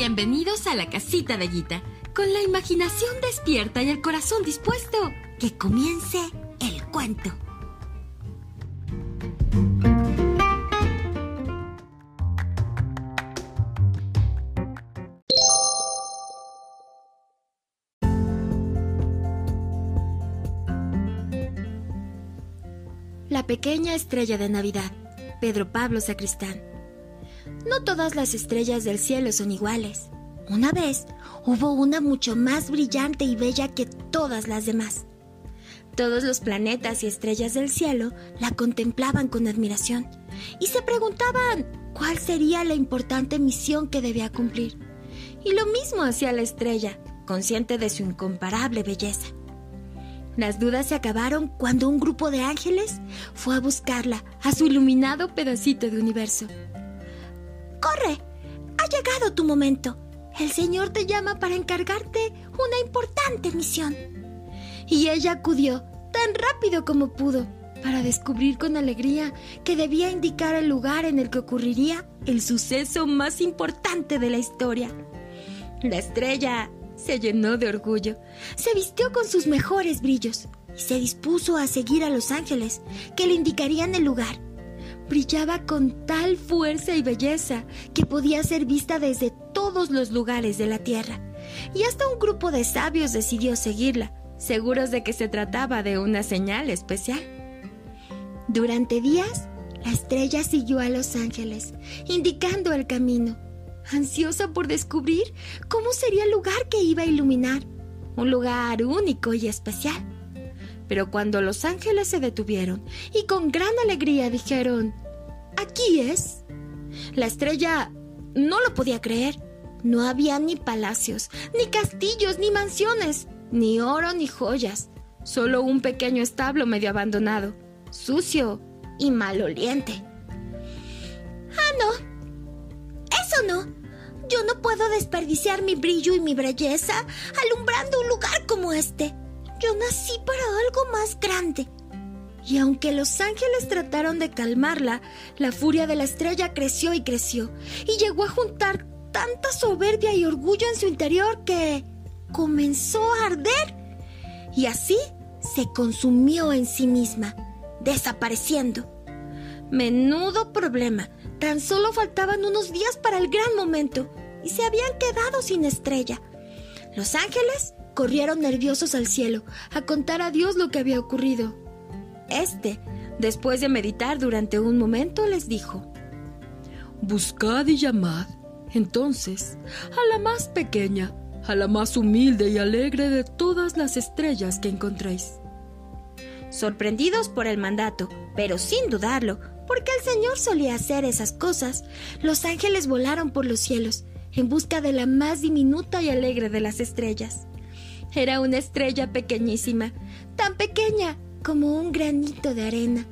Bienvenidos a la casita de Guita, con la imaginación despierta y el corazón dispuesto. Que comience el cuento. La pequeña estrella de Navidad, Pedro Pablo Sacristán. No todas las estrellas del cielo son iguales. Una vez hubo una mucho más brillante y bella que todas las demás. Todos los planetas y estrellas del cielo la contemplaban con admiración y se preguntaban cuál sería la importante misión que debía cumplir. Y lo mismo hacía la estrella, consciente de su incomparable belleza. Las dudas se acabaron cuando un grupo de ángeles fue a buscarla a su iluminado pedacito de universo. ¡Corre! Ha llegado tu momento. El Señor te llama para encargarte una importante misión. Y ella acudió tan rápido como pudo para descubrir con alegría que debía indicar el lugar en el que ocurriría el suceso más importante de la historia. La estrella se llenó de orgullo, se vistió con sus mejores brillos y se dispuso a seguir a los ángeles que le indicarían el lugar. Brillaba con tal fuerza y belleza que podía ser vista desde todos los lugares de la tierra. Y hasta un grupo de sabios decidió seguirla, seguros de que se trataba de una señal especial. Durante días, la estrella siguió a los ángeles, indicando el camino ansiosa por descubrir cómo sería el lugar que iba a iluminar, un lugar único y especial. Pero cuando los ángeles se detuvieron y con gran alegría dijeron, aquí es, la estrella no lo podía creer. No había ni palacios, ni castillos, ni mansiones, ni oro, ni joyas, solo un pequeño establo medio abandonado, sucio y maloliente. Ah, no. Eso no. Yo no puedo desperdiciar mi brillo y mi belleza alumbrando un lugar como este. Yo nací para algo más grande. Y aunque los ángeles trataron de calmarla, la furia de la estrella creció y creció, y llegó a juntar tanta soberbia y orgullo en su interior que comenzó a arder. Y así se consumió en sí misma, desapareciendo. Menudo problema. Tan solo faltaban unos días para el gran momento y se habían quedado sin estrella. Los ángeles corrieron nerviosos al cielo a contar a Dios lo que había ocurrido. Este, después de meditar durante un momento, les dijo, Buscad y llamad, entonces, a la más pequeña, a la más humilde y alegre de todas las estrellas que encontréis. Sorprendidos por el mandato, pero sin dudarlo, porque el Señor solía hacer esas cosas, los ángeles volaron por los cielos en busca de la más diminuta y alegre de las estrellas. Era una estrella pequeñísima, tan pequeña como un granito de arena.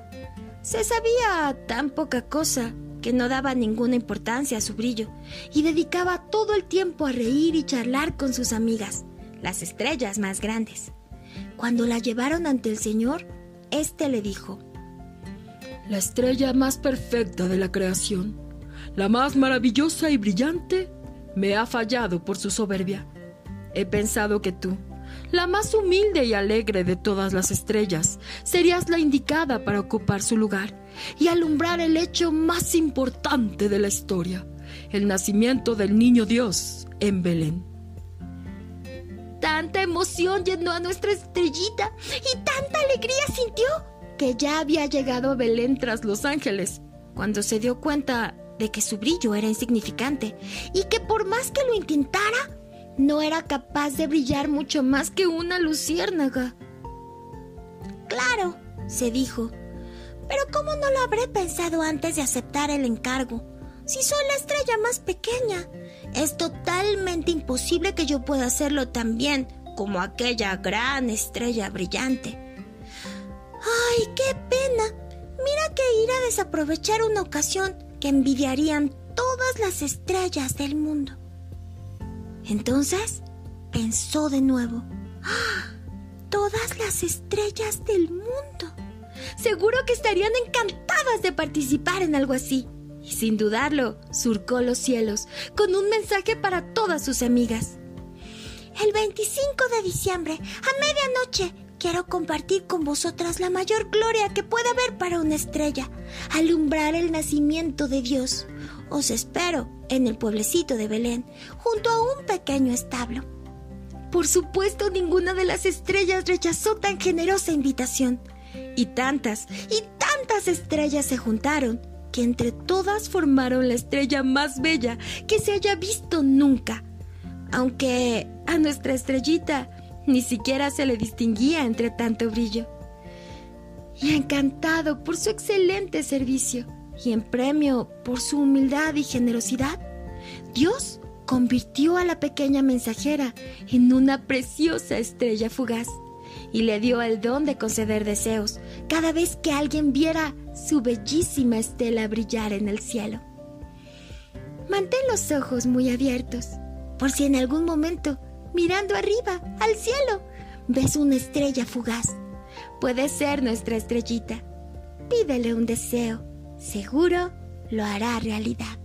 Se sabía tan poca cosa que no daba ninguna importancia a su brillo y dedicaba todo el tiempo a reír y charlar con sus amigas, las estrellas más grandes. Cuando la llevaron ante el Señor, éste le dijo, la estrella más perfecta de la creación, la más maravillosa y brillante, me ha fallado por su soberbia. He pensado que tú, la más humilde y alegre de todas las estrellas, serías la indicada para ocupar su lugar y alumbrar el hecho más importante de la historia, el nacimiento del niño Dios en Belén. Tanta emoción llenó a nuestra estrellita y tanta alegría sintió que ya había llegado Belén tras Los Ángeles, cuando se dio cuenta de que su brillo era insignificante y que por más que lo intentara, no era capaz de brillar mucho más que una luciérnaga. Claro, se dijo, pero ¿cómo no lo habré pensado antes de aceptar el encargo? Si soy la estrella más pequeña, es totalmente imposible que yo pueda hacerlo tan bien como aquella gran estrella brillante. ¡Ay, qué pena! Mira que ir a desaprovechar una ocasión que envidiarían todas las estrellas del mundo. Entonces pensó de nuevo. ¡Ah! Todas las estrellas del mundo. Seguro que estarían encantadas de participar en algo así. y sin dudarlo surcó los cielos con un mensaje para todas sus amigas. El 25 de diciembre, a medianoche, quiero compartir con vosotras la mayor gloria que puede haber para una estrella, alumbrar el nacimiento de Dios. Os espero en el pueblecito de Belén, junto a un pequeño establo. Por supuesto, ninguna de las estrellas rechazó tan generosa invitación. Y tantas, y tantas estrellas se juntaron, que entre todas formaron la estrella más bella que se haya visto nunca. Aunque a nuestra estrellita ni siquiera se le distinguía entre tanto brillo. Y encantado por su excelente servicio y en premio por su humildad y generosidad, Dios convirtió a la pequeña mensajera en una preciosa estrella fugaz y le dio el don de conceder deseos cada vez que alguien viera su bellísima estela brillar en el cielo. Mantén los ojos muy abiertos, por si en algún momento, mirando arriba, al cielo, ves una estrella fugaz. Puede ser nuestra estrellita. Pídele un deseo, seguro lo hará realidad.